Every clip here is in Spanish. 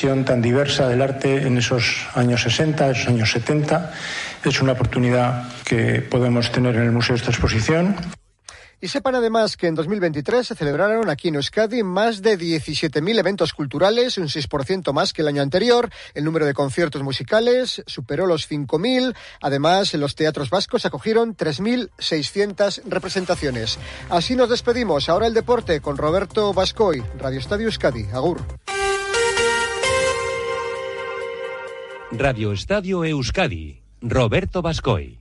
tan diversa del arte en esos años 60, esos años 70. Es una oportunidad que podemos tener en el Museo esta exposición. Y sepan además que en 2023 se celebraron aquí en Euskadi más de 17.000 eventos culturales, un 6% más que el año anterior. El número de conciertos musicales superó los 5.000. Además, en los teatros vascos acogieron 3.600 representaciones. Así nos despedimos. Ahora el deporte con Roberto Vascoy, Radio Estadio Euskadi. Agur. Radio Estadio Euskadi, Roberto Bascoy.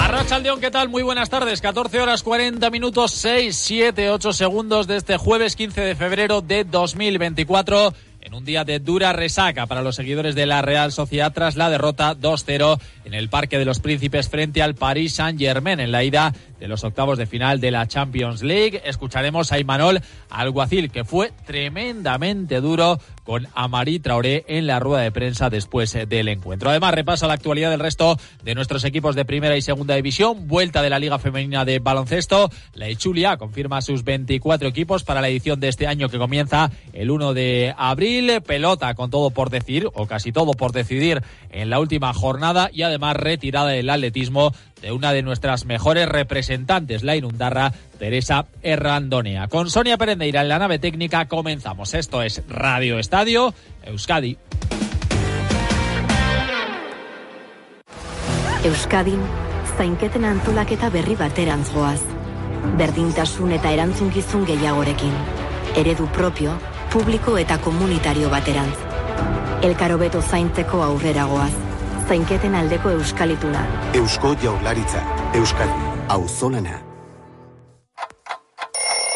Arrachaldeón, ¿qué tal? Muy buenas tardes. 14 horas 40 minutos, 6, 7, 8 segundos de este jueves 15 de febrero de 2024 en un día de dura resaca para los seguidores de la Real Sociedad tras la derrota 2-0 en el Parque de los Príncipes frente al Paris Saint-Germain en la ida de los octavos de final de la Champions League. Escucharemos a Imanol Alguacil, que fue tremendamente duro con Amari Traoré en la rueda de prensa después eh, del encuentro. Además, repasa la actualidad del resto de nuestros equipos de primera y segunda división. Vuelta de la Liga Femenina de Baloncesto. La Echulia confirma sus 24 equipos para la edición de este año que comienza el 1 de abril. Pelota con todo por decir, o casi todo por decidir en la última jornada y además retirada del atletismo de una de nuestras mejores representantes, la inundarra Teresa Errandonea. Con Sonia Perendeira en la nave técnica comenzamos. Esto es Radio Estadio Euskadi. Euskadin, zainketen antolaketa berri baterantz goaz. Berdintasun eta erantzunkizun gehiagorekin. Eredu propio, publiko eta komunitario baterantz. Elkarobeto zaintzeko aurrera goaz. Zainketen aldeko euskalituna. Eusko jaurlaritza. Euskadi. Auzolana.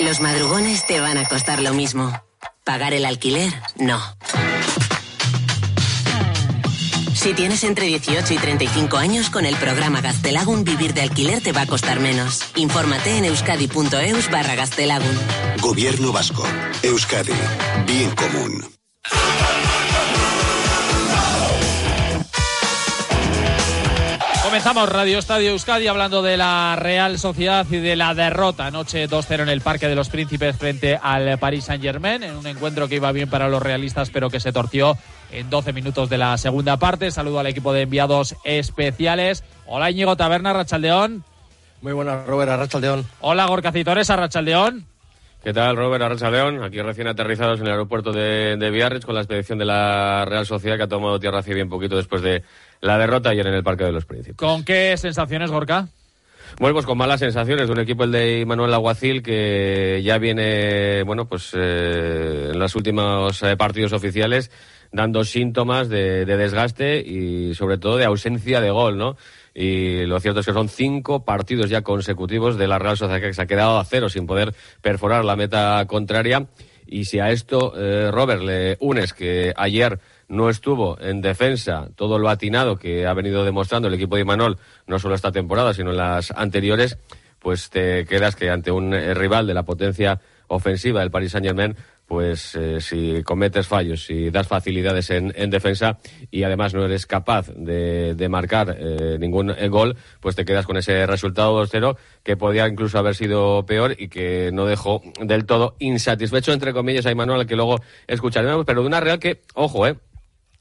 Los madrugones te van a costar lo mismo. Pagar el alquiler, no. Si tienes entre 18 y 35 años, con el programa Gastelagun, vivir de alquiler te va a costar menos. Infórmate en euskadi.eus barra Gastelagun. Gobierno Vasco. Euskadi. Bien común. Comenzamos Radio Estadio Euskadi hablando de la Real Sociedad y de la derrota anoche 2-0 en el Parque de los Príncipes frente al Paris Saint-Germain, en un encuentro que iba bien para los realistas pero que se torció en 12 minutos de la segunda parte. Saludo al equipo de enviados especiales. Hola Íñigo Taberna, Rachaldeón. Muy buenas, Robert, Arrachaldeón. Hola Gorka Citores, Arrachaldeón. ¿Qué tal, Robert Arrachaldeón? Aquí recién aterrizados en el aeropuerto de, de Biarritz con la expedición de la Real Sociedad que ha tomado tierra hace bien poquito después de la derrota ayer en el Parque de los Príncipes. ¿Con qué sensaciones, Gorka? Bueno, pues con malas sensaciones de un equipo, el de Manuel Aguacil, que ya viene, bueno, pues eh, en los últimos eh, partidos oficiales dando síntomas de, de, desgaste y sobre todo de ausencia de gol, ¿no? Y lo cierto es que son cinco partidos ya consecutivos de la Real Sociedad que se ha quedado a cero sin poder perforar la meta contraria. Y si a esto, eh, Robert, le unes que ayer no estuvo en defensa todo lo atinado que ha venido demostrando el equipo de Imanol, no solo esta temporada, sino en las anteriores, pues te quedas que ante un eh, rival de la potencia ofensiva del Paris Saint-Germain, pues eh, si cometes fallos, si das facilidades en, en, defensa y además no eres capaz de, marcar eh, ningún gol, pues te quedas con ese resultado 2-0 que podía incluso haber sido peor y que no dejó del todo insatisfecho, entre comillas, a Imanol, al que luego escucharemos, pero de una Real que, ojo, eh,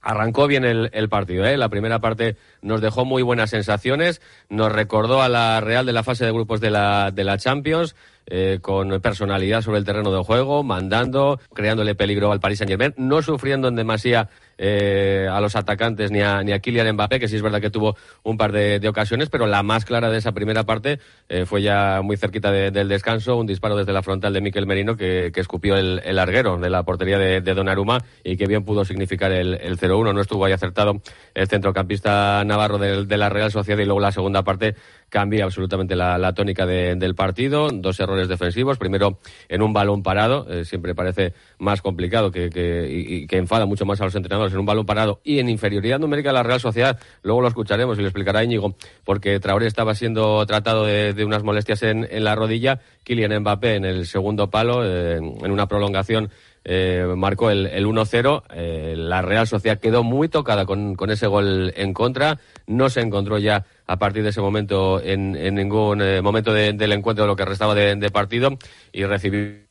Arrancó bien el, el partido, ¿eh? La primera parte nos dejó muy buenas sensaciones, nos recordó a la Real de la fase de grupos de la, de la Champions, eh, con personalidad sobre el terreno de juego, mandando, creándole peligro al Paris Saint Germain, no sufriendo en demasía eh, a los atacantes ni a, ni a Kylian Mbappé, que sí es verdad que tuvo un par de, ocasiones, pero la más clara de esa primera parte eh, fue ya muy cerquita de, del descanso, un disparo desde la frontal de Miquel Merino que, escupió el, el, larguero de la portería de, de Donnarumma y que bien pudo significar el, el 0-1. No estuvo ahí acertado el centrocampista navarro de, de la Real Sociedad y luego la segunda parte cambia absolutamente la, tónica de, del partido. Dos errores defensivos. Primero, en un balón parado. Eh, siempre parece más complicado que, y, que enfada mucho más a los entrenadores en un balón parado y en inferioridad numérica de la Real Sociedad. Luego lo escucharemos y lo explicará Íñigo, porque Traoré estaba siendo tratado de, unas molestias en, la rodilla. Kylian Mbappé en el segundo palo, eh, en una prolongación eh, marcó el, el 1-0. Eh, la Real Sociedad quedó muy tocada con, con, ese gol en contra. No se encontró ya a partir de ese momento en, ningún momento de, del encuentro lo que restaba de, de partido y recibió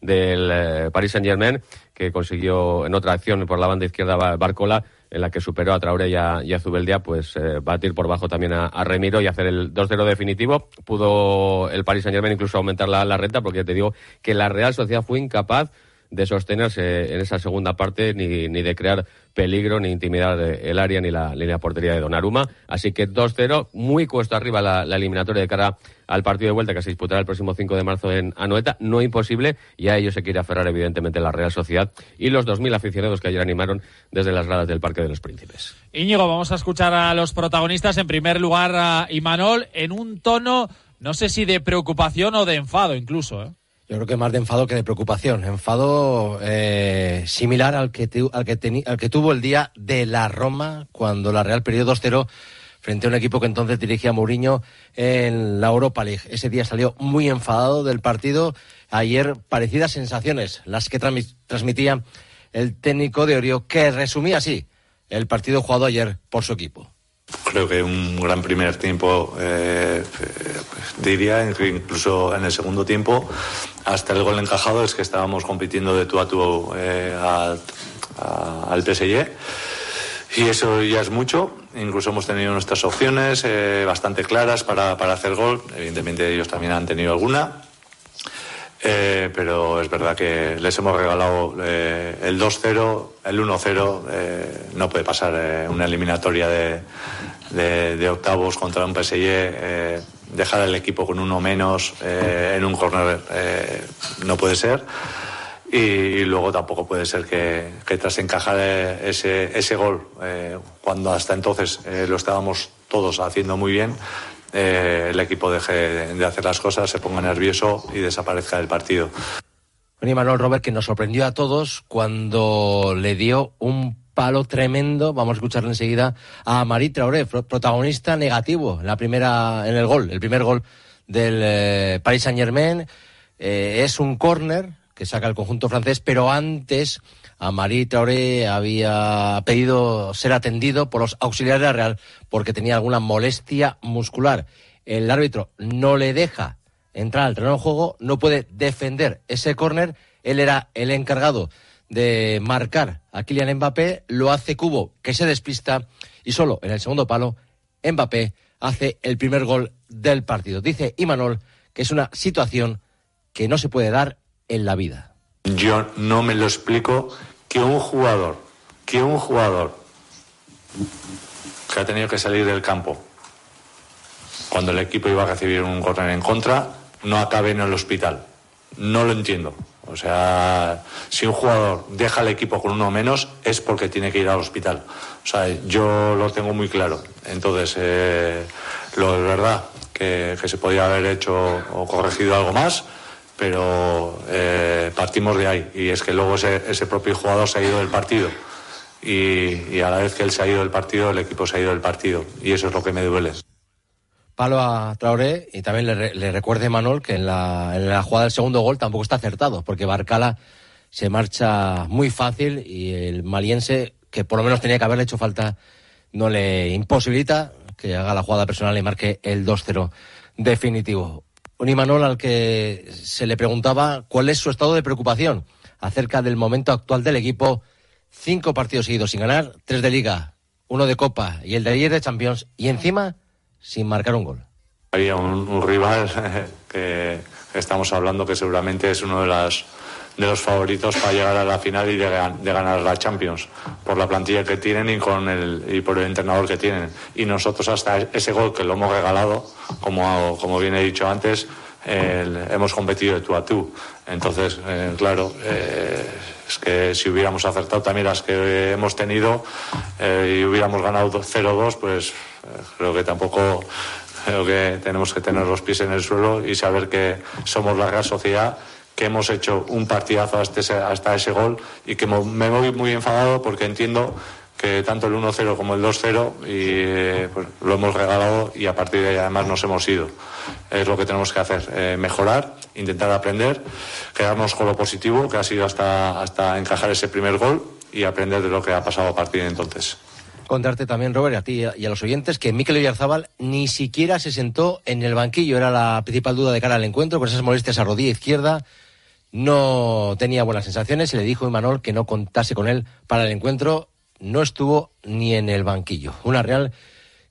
del Paris Saint-Germain, que consiguió en otra acción por la banda izquierda Barcola, en la que superó a Traoré y a, Zubeldia, pues eh, batir por bajo también a, Remiro y hacer el 2-0 definitivo. Pudo el Paris Saint-Germain incluso aumentar la, la renta, porque te digo que la Real Sociedad fue incapaz de sostenerse en esa segunda parte ni, ni de crear peligro ni intimidar el área ni la línea portería de Donnarumma. Así que 2-0, muy cuesta arriba la, eliminatoria de cara al partido de vuelta que se disputará el próximo 5 de marzo en Anoeta. No imposible y a ello se quiere aferrar evidentemente la Real Sociedad y los 2.000 aficionados que ayer animaron desde las gradas del Parque de los Príncipes. Íñigo, vamos a escuchar a los protagonistas. En primer lugar a Imanol en un tono, no sé si de preocupación o de enfado incluso. ¿eh? Yo creo que más de enfado que de preocupación. Enfado eh, similar al que, al, que al que tuvo el día de la Roma, cuando la Real perdió 2-0 frente a un equipo que entonces dirigía Mourinho en la Europa League. Ese día salió muy enfadado del partido. Ayer parecidas sensaciones las que transmitía el técnico de Orio, que resumía así el partido jugado ayer por su equipo. Creo que un gran primer tiempo, eh, diría, incluso en el segundo tiempo, hasta el gol encajado, es que estábamos compitiendo de tú a tú eh, al, PSG. Y eso ya es mucho. Incluso hemos tenido nuestras opciones eh, bastante claras para hacer gol. Evidentemente ellos también han tenido alguna. Eh, pero es verdad que les hemos regalado eh, el 2-0, el 1-0. Eh, no puede pasar una eliminatoria de, octavos contra un PSG. dejar al equipo con uno menos en un corner no puede ser. Y, luego tampoco puede ser que, que tras encajar ese, ese gol, cuando hasta entonces lo estábamos todos haciendo muy bien, eh, el equipo deje de hacer las cosas, se ponga nervioso y desaparezca del partido. Bueno, Manuel Robert, que nos sorprendió a todos cuando le dio un palo tremendo, vamos a escucharle enseguida, a Marie Traoré, protagonista negativo en la primera, en el gol, el primer gol del eh, Paris Saint Germain. Eh, es un córner que saca el conjunto francés, pero antes a Marie Traoré había pedido ser atendido por los auxiliares de la Real porque tenía alguna molestia muscular. El árbitro no le deja entrar al terreno de juego, no puede defender ese córner. Él era el encargado de marcar a Kylian Mbappé, lo hace Cubo, que se despista, y solo en el segundo palo, Mbappé hace el primer gol del partido. Dice Imanol que es una situación que no se puede dar en la vida. Yo no me lo explico que un jugador, que un jugador que ha tenido que salir del campo cuando el equipo iba a recibir un córner en contra, no acabe en el hospital. No lo entiendo. O sea, si un jugador deja el equipo con uno menos es porque tiene que ir al hospital. O sea, yo lo tengo muy claro. Entonces, eh, lo es verdad que, que se podía haber hecho o corregido algo más pero eh, partimos de ahí. Y es que luego ese, propio jugador se ha ido del partido. Y, a la vez que él se ha ido del partido el equipo se ha ido del partido. Y eso es lo que me duele. Palo a Traoré y también le, recuerde Manol que en la, en la jugada del segundo gol tampoco está acertado porque Barcala se marcha muy fácil y el maliense que por lo menos tenía que haberle hecho falta no le imposibilita que haga la jugada personal y marque el 2-0 definitivo un Imanol al que se le preguntaba cuál es su estado de preocupación acerca del momento actual del equipo. Cinco partidos seguidos sin ganar, tres de liga, uno de copa y el de ayer de Champions, y encima sin marcar un gol. Había un, rival que estamos hablando que seguramente es uno de las de los favoritos para llegar a la final y de, ganar la Champions por la plantilla que tienen y con el y por el entrenador que tienen. Y nosotros hasta ese gol que lo hemos regalado como como bien he dicho antes hemos competido de tú a tú. Entonces eh, claro eh, es que si hubiéramos acertado también las que hemos tenido eh, y hubiéramos ganado 0-2 pues creo que tampoco creo que tenemos que tener los pies en el suelo y saber que somos la gran sociedad que hemos hecho un partidazo hasta ese, hasta ese gol y que me voy muy enfadado porque entiendo que tanto el 1-0 como el 2-0 y eh, pues, lo hemos regalado y a partir de ahí además nos hemos ido. Es lo que tenemos que hacer, eh, mejorar, intentar aprender, quedarnos con lo positivo que ha sido hasta, hasta encajar ese primer gol y aprender de lo que ha pasado a partir de entonces. Contarte también, Robert, a ti y a los oyentes, que Mikel Oyarzábal ni siquiera se sentó en el banquillo. Era la principal duda de cara al encuentro, con esas molestias a rodilla izquierda no tenía buenas sensaciones y le dijo a Imanol que no contase con él para el encuentro. No estuvo ni en el banquillo. Una Real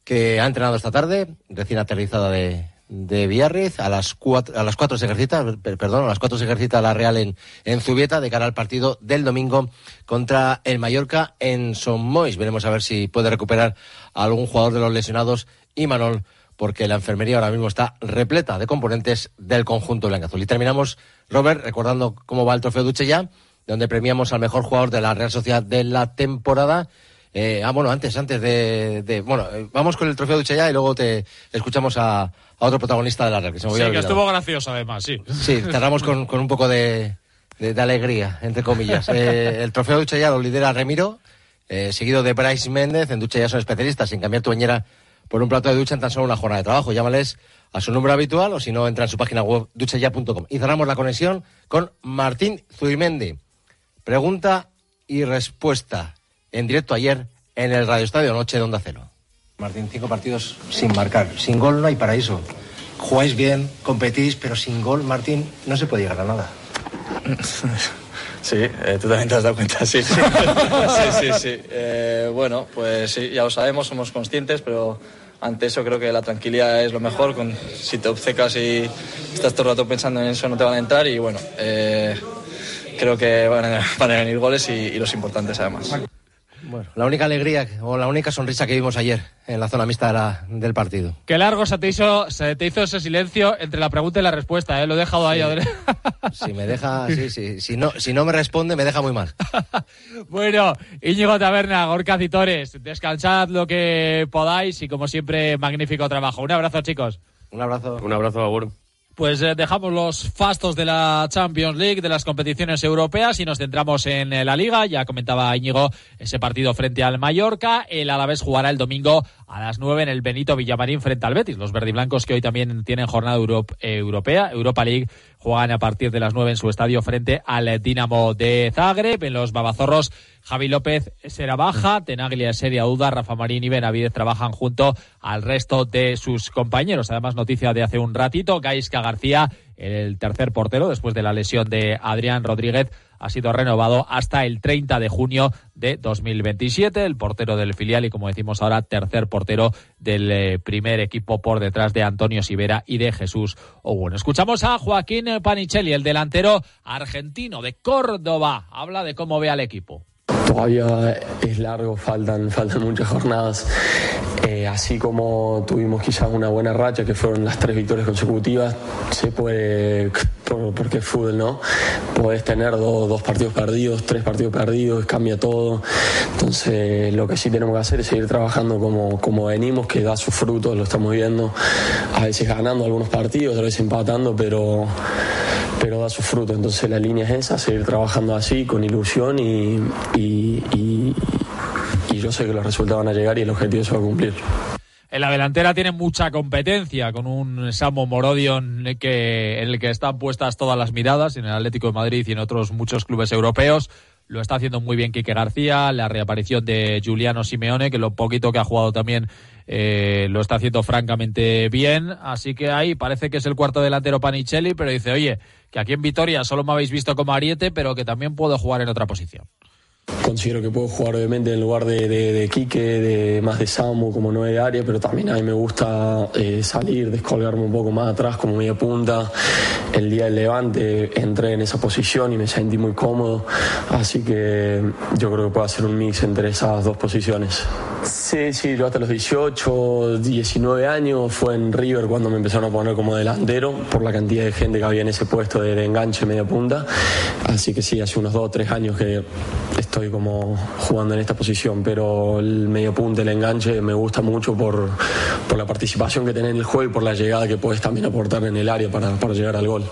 que ha entrenado esta tarde, recién aterrizada de, de Villarriz. A las, cuatro, a las cuatro se ejercita, perdón, a las cuatro se la Real en, en Zubieta de cara al partido del domingo contra el Mallorca en Mois. Veremos a ver si puede recuperar a algún jugador de los lesionados y Manol porque la enfermería ahora mismo está repleta de componentes del conjunto blanco-azul. Y terminamos, Robert, recordando cómo va el trofeo Duche ya, donde premiamos al mejor jugador de la Real Sociedad de la temporada. Eh, ah, bueno, antes, antes de, bueno, eh, vamos con el trofeo Duche ya y luego te escuchamos a, otro protagonista de la Real. Que se me sí, que estuvo gracioso además, sí. Sí, cerramos con, con un poco de, de, alegría, entre comillas. Eh, el trofeo Duche ya lo lidera Remiro, seguido de Bryce Méndez. En Duche ya son especialistas en cambiar tu bañera por un plato de ducha en tan solo una jornada de trabajo. Llámales a su número habitual o si no, entra en su página web duchaya.com. Y cerramos la conexión con Martín Zuimendi. Pregunta y respuesta en directo ayer en el Radio Estadio Noche de Onda Cero. Martín, cinco partidos sin marcar. Sin gol no hay paraíso. Jugáis bien, competís, pero sin gol, Martín, no se puede llegar a nada. Sí, eh, tú también te has dado cuenta, sí. sí, sí, sí. Eh, bueno, pues sí, ya lo sabemos, somos conscientes, pero ante eso creo que la tranquilidad es lo mejor. Con, si te obcecas y estás todo el rato pensando en eso, no te van a entrar. Y bueno, eh, creo que van a, van a venir goles y, y los importantes además. Bueno, la única alegría o la única sonrisa que vimos ayer en la zona mixta del partido. Qué largo se te, hizo, se te hizo ese silencio entre la pregunta y la respuesta, ¿eh? Lo he dejado ahí. Si me deja, sí, sí. Si no, si no me responde, me deja muy mal. bueno, Íñigo Taberna, Gorka Citores, descansad lo que podáis y como siempre, magnífico trabajo. Un abrazo, chicos. Un abrazo. Un abrazo, Agur. Pues eh, dejamos los fastos de la Champions League, de las competiciones europeas y nos centramos en eh, la Liga. Ya comentaba Íñigo ese partido frente al Mallorca. El Alavés jugará el domingo a las 9 en el Benito Villamarín frente al Betis. Los verdiblancos que hoy también tienen jornada europea, Europa League, juegan a partir de las 9 en su estadio frente al Dinamo de Zagreb. En los Babazorros Javi López será baja, Tenaglia seria duda, Rafa Marín y Benavidez trabajan junto al resto de sus compañeros. Además, noticia de hace un ratito, Gaisca García, el tercer portero después de la lesión de Adrián Rodríguez, ha sido renovado hasta el 30 de junio de 2027. El portero del filial y, como decimos ahora, tercer portero del eh, primer equipo por detrás de Antonio Sivera y de Jesús Bueno, Escuchamos a Joaquín Panichelli, el delantero argentino de Córdoba. Habla de cómo ve al equipo. Todavía es largo, faltan, faltan muchas jornadas. Eh, así como tuvimos quizás una buena racha, que fueron las tres victorias consecutivas, se puede, porque es fútbol, ¿no? Puedes tener dos, partidos perdidos, tres partidos perdidos, cambia todo. Entonces, lo que sí tenemos que hacer es seguir trabajando como, como venimos, que da sus frutos, lo estamos viendo. A veces ganando algunos partidos, a veces empatando, pero pero da su fruto. Entonces la línea es esa, seguir trabajando así, con ilusión y, y, yo sé que los resultados van a llegar y el objetivo se a cumplir. En la delantera tiene mucha competencia con un Samo Morodio en, que, en el que están puestas todas las miradas en el Atlético de Madrid y en otros muchos clubes europeos. Lo está haciendo muy bien Quique García, la reaparición de Giuliano Simeone, que lo poquito que ha jugado también eh, lo está haciendo francamente bien. Así que ahí parece que es el cuarto delantero Panicelli, pero dice, oye, que aquí en Vitoria solo me habéis visto como ariete, pero que también puedo jugar en otra posición. Considero que puedo jugar obviamente en lugar de, de, Quique, de, más de Samu como nueve de área, pero también a mí me gusta eh, salir, descolgarme un poco más atrás como media punta. El día del Levante entré en esa posición y me sentí muy cómodo, así que yo creo que puedo hacer un mix entre esas dos posiciones. Sí, sí, yo hasta los 18, 19 años fue en River cuando me empezaron a poner como delantero por la cantidad de gente que había en ese puesto de, de enganche media punta, así que sí, hace unos dos o tres años que estoy como jugando en esta posición, pero el medio punto, el enganche, me gusta mucho por, por la participación que tenés en el juego y por la llegada que puedes también aportar en el área para, para llegar al gol.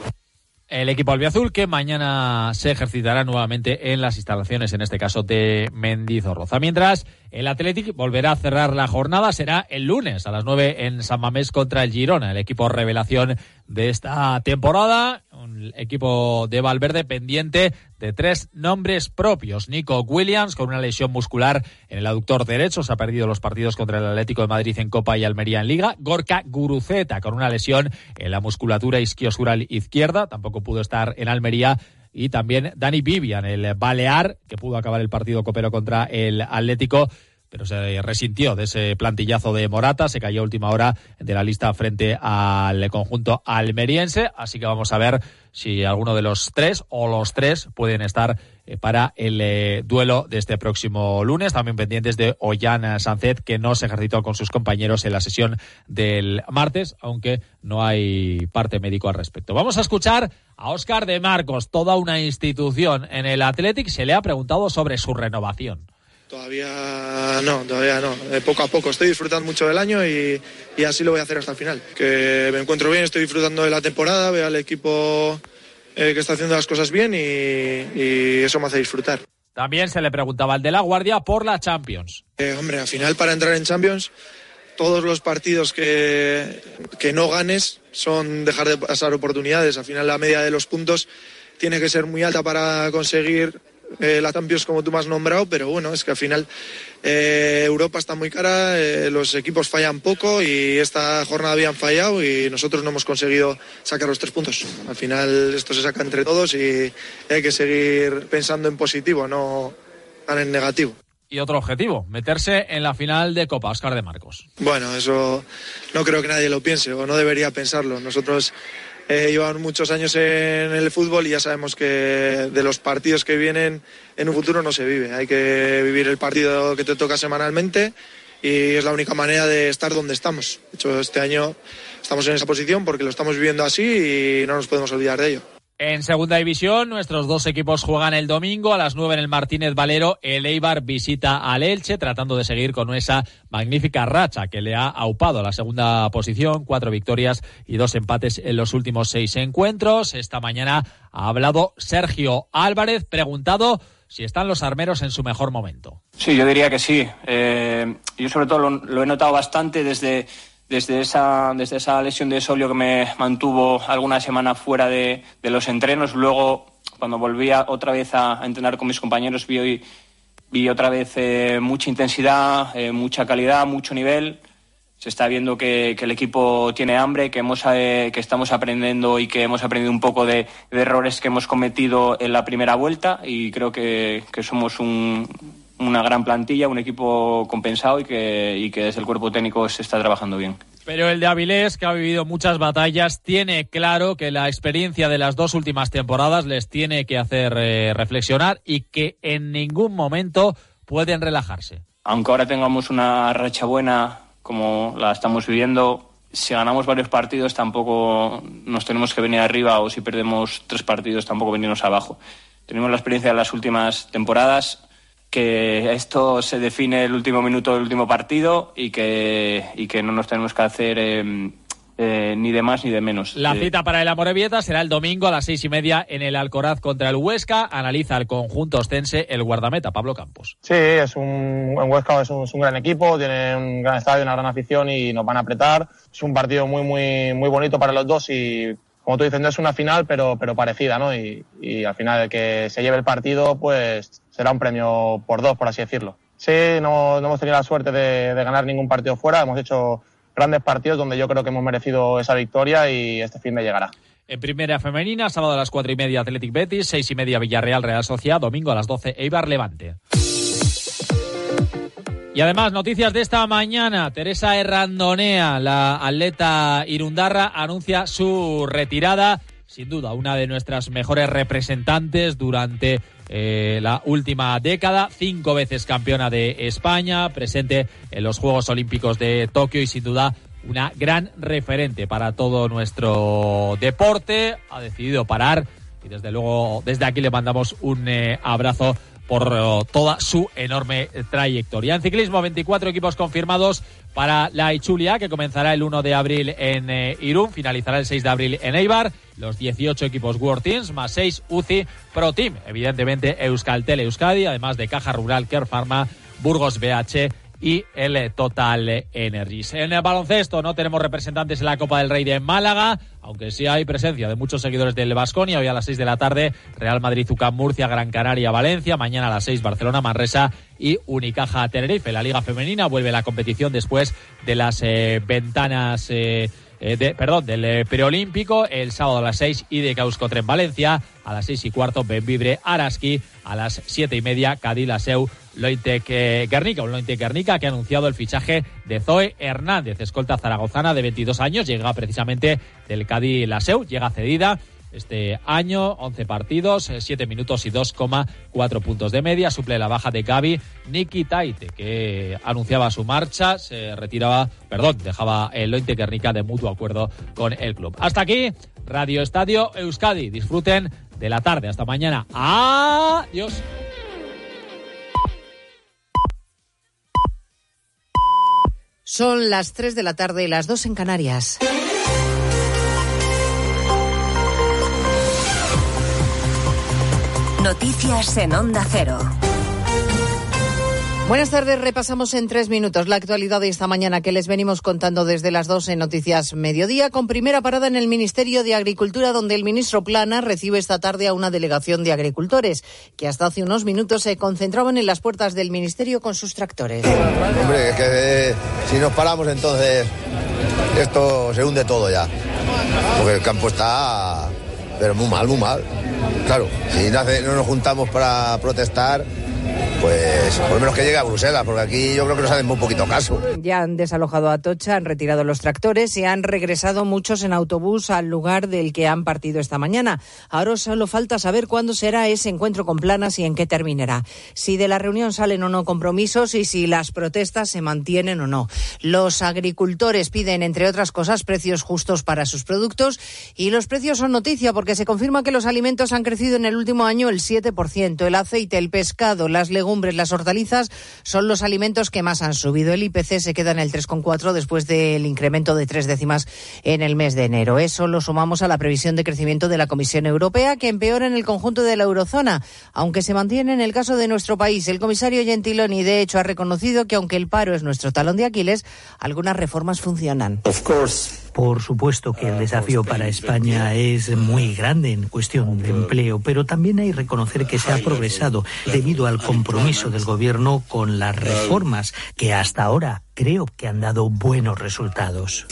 El equipo albiazul que mañana se ejercitará nuevamente en las instalaciones, en este caso de Mendizorroza. Mientras, el Athletic volverá a cerrar la jornada, será el lunes a las 9 en San Mamés contra el Girona, el equipo revelación de esta temporada. Un equipo de Valverde pendiente de tres nombres propios. Nico Williams, con una lesión muscular en el aductor derecho, se ha perdido los partidos contra el Atlético de Madrid en Copa y Almería en Liga. Gorka Guruceta, con una lesión en la musculatura isquiosural izquierda, tampoco pudo estar en Almería y también Dani Vivian, el Balear, que pudo acabar el partido copero contra el Atlético pero se resintió de ese plantillazo de Morata, se cayó a última hora de la lista frente al conjunto almeriense, así que vamos a ver si alguno de los tres o los tres pueden estar eh, para el eh, duelo de este próximo lunes. También pendientes de Ollán Sancet, que no se ejercitó con sus compañeros en la sesión del martes, aunque no hay parte médico al respecto. Vamos a escuchar a Óscar de Marcos, toda una institución en el Athletic, se le ha preguntado sobre su renovación. Todavía no, todavía no. De poco a poco. Estoy disfrutando mucho del año y, así lo voy a hacer hasta el final. Que me encuentro bien, estoy disfrutando de la temporada, veo al equipo eh, que está haciendo las cosas bien y, eso me hace disfrutar. También se le preguntaba al de la Guardia por la Champions. Eh, hombre, al final para entrar en Champions, todos los partidos que, que no ganes son dejar de pasar oportunidades. Al final la media de los puntos tiene que ser muy alta para conseguir eh, la Champions como tú me has nombrado, pero bueno, es que al final eh, Europa está muy cara, eh, los equipos fallan poco y esta jornada habían fallado y nosotros no hemos conseguido sacar los tres puntos. Al final esto se saca entre todos y hay que seguir pensando en positivo, no en negativo y otro objetivo, meterse en la final de Copa Oscar de Marcos. Bueno, eso no creo que nadie lo piense o no debería pensarlo. Nosotros eh, llevan muchos años en el fútbol y ya sabemos que de los partidos que vienen en un futuro no se vive. Hay que vivir el partido que te toca semanalmente y es la única manera de estar donde estamos. De hecho, este año estamos en esa posición porque lo estamos viviendo así y no nos podemos olvidar de ello. En segunda división, nuestros dos equipos juegan el domingo a las 9 en el Martínez Valero. El Eibar visita al Elche, tratando de seguir con esa magnífica racha que le ha aupado a la segunda posición. Cuatro victorias y dos empates en los últimos seis encuentros. Esta mañana ha hablado Sergio Álvarez, preguntado si están los armeros en su mejor momento. Sí, yo diría que sí. Eh, yo sobre todo lo he notado bastante desde desde esa, desde esa lesión de solio que me mantuvo alguna semana fuera de, los entrenos. Luego, cuando volví otra vez a, entrenar con mis compañeros, vi, vi otra vez eh, mucha intensidad, eh, mucha calidad, mucho nivel. Se está viendo que, el equipo tiene hambre, que, hemos, eh, que estamos aprendiendo y que hemos aprendido un poco de, errores que hemos cometido en la primera vuelta y creo que, que somos un, una gran plantilla, un equipo compensado y que, y que desde el cuerpo técnico se está trabajando bien. Pero el de Avilés, que ha vivido muchas batallas, tiene claro que la experiencia de las dos últimas temporadas les tiene que hacer eh, reflexionar y que en ningún momento pueden relajarse. Aunque ahora tengamos una racha buena como la estamos viviendo, si ganamos varios partidos tampoco nos tenemos que venir arriba o si perdemos tres partidos tampoco venirnos abajo. Tenemos la experiencia de las últimas temporadas que esto se define el último minuto del último partido y que, y que no nos tenemos que hacer em, eh, ni de más ni de menos. La eh, cita para el Amorebieta será el domingo a las seis y media en el Alcoraz contra el Huesca. Analiza el conjunto ostense el guardameta Pablo Campos. Sí, es un, Huesca es un, gran equipo, tiene un gran estadio, una gran afición y nos van a apretar. Es un partido muy, muy, muy bonito para los dos y como tú dices, no es una final, pero, pero parecida, ¿no? Y, al final el que se lleve el partido, pues será un premio por dos, por así decirlo. Sí, no, hemos tenido la suerte de, de, ganar ningún partido fuera, hemos hecho grandes partidos donde yo creo que hemos merecido esa victoria y este fin de llegará. En primera femenina, sábado a las cuatro y media Athletic Betis, seis y media Villarreal Real Sociedad, domingo a las doce Eibar Levante. Y además, noticias de esta mañana. Teresa Errandonea, la atleta irundarra, anuncia su retirada. Sin duda, una de nuestras mejores representantes durante eh, la última década. Cinco veces campeona de España, presente en los Juegos Olímpicos de Tokio y sin duda una gran referente para todo nuestro deporte. Ha decidido parar y desde luego desde aquí le mandamos un eh, abrazo por eh, toda su enorme trayectoria. En ciclismo, 24 equipos confirmados para la Ichulia, que comenzará el 1 de abril en eh, Irún, finalizará el 6 de abril en Eibar. Los 18 equipos World Teams, más 6 UCI Pro Team. Evidentemente, Euskaltel Euskadi, además de Caja Rural, Care Pharma, Burgos BH y el Total Energies. En el baloncesto no tenemos representantes en la Copa del Rey de Málaga, aunque sí hay presencia de muchos seguidores del Vasconia. Hoy a las 6 de la tarde, Real Madrid, Ucam, Murcia, Gran Canaria, Valencia. Mañana a las 6, Barcelona, Manresa y Unicaja Tenerife. La Liga Femenina vuelve a la competición después de las eh, ventanas. Eh, eh, de, perdón, del eh, preolímpico, el sábado a las 6 y de Causcotre en Valencia, a las 6 y cuarto Benvibre Araski, a las 7 y media Cádiz Laseu Lointec eh, Guernica, un Lointec Guernica que ha anunciado el fichaje de Zoe Hernández, escolta zaragozana de 22 años, llega precisamente del Cádiz Laseu, llega cedida este año, 11 partidos, 7 minutos y 2,4 puntos de media. Suple la baja de Gaby Niki Taite, que anunciaba su marcha, se retiraba, perdón, dejaba el Lointe Guernica de mutuo acuerdo con el club. Hasta aquí, Radio Estadio Euskadi. Disfruten de la tarde. Hasta mañana. Adiós. Son las 3 de la tarde y las 2 en Canarias. Noticias en Onda Cero. Buenas tardes, repasamos en tres minutos la actualidad de esta mañana que les venimos contando desde las dos en Noticias Mediodía, con primera parada en el Ministerio de Agricultura, donde el ministro Plana recibe esta tarde a una delegación de agricultores, que hasta hace unos minutos se concentraban en las puertas del Ministerio con sus tractores. Hombre, que eh, si nos paramos entonces esto se hunde todo ya, porque el campo está, pero muy mal, muy mal. Claro, si no, no nos juntamos para protestar, pues por lo menos que llegue a Bruselas, porque aquí yo creo que nos hacen muy poquito caso. Ya han desalojado a Tocha, han retirado los tractores y han regresado muchos en autobús al lugar del que han partido esta mañana. Ahora solo falta saber cuándo será ese encuentro con planas y en qué terminará. Si de la reunión salen o no compromisos y si las protestas se mantienen o no. Los agricultores piden, entre otras cosas, precios justos para sus productos y los precios son noticia porque se confirma que los alimentos han crecido en el último año el 7%. El aceite, el pescado, las legumbres, las hortalizas son los alimentos que más han subido. El IPC se queda en el 3,4 después del incremento de tres décimas en el mes de enero. Eso lo sumamos a la previsión de crecimiento de la Comisión Europea, que empeora en el conjunto de la eurozona, aunque se mantiene en el caso de nuestro país. El comisario Gentiloni, de hecho, ha reconocido que aunque el paro es nuestro talón de Aquiles, algunas reformas funcionan. Por supuesto que el desafío para España es muy grande en cuestión de empleo, pero también hay que reconocer que se ha progresado debido al compromiso del Gobierno con las reformas que hasta ahora creo que han dado buenos resultados.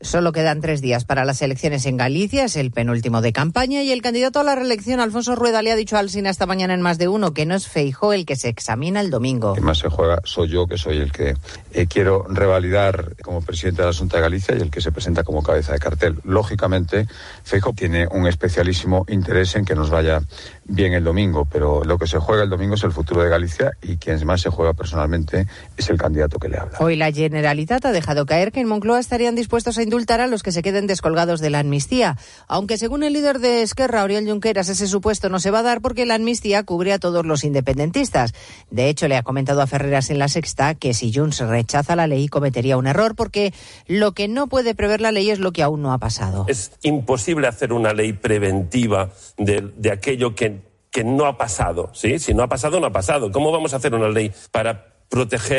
Solo quedan tres días para las elecciones en Galicia, es el penúltimo de campaña y el candidato a la reelección, Alfonso Rueda, le ha dicho al Sina esta mañana en más de uno que no es Feijó el que se examina el domingo. que más se juega soy yo, que soy el que eh, quiero revalidar como presidente de la Junta de Galicia y el que se presenta como cabeza de cartel. Lógicamente, Feijóo tiene un especialísimo interés en que nos vaya bien el domingo, pero lo que se juega el domingo es el futuro de Galicia y quien más se juega personalmente es el candidato que le habla. Hoy la Generalitat ha dejado caer que en Moncloa estarían dispuestos a indultar a los que se queden descolgados de la amnistía, aunque según el líder de Esquerra, Oriol Junqueras, ese supuesto no se va a dar porque la amnistía cubre a todos los independentistas. De hecho, le ha comentado a Ferreras en la Sexta que si Junts rechaza la ley cometería un error porque lo que no puede prever la ley es lo que aún no ha pasado. Es imposible hacer una ley preventiva de, aquello que, que no ha pasado. ¿sí? Si no ha pasado, no ha pasado. ¿Cómo vamos a hacer una ley para proteger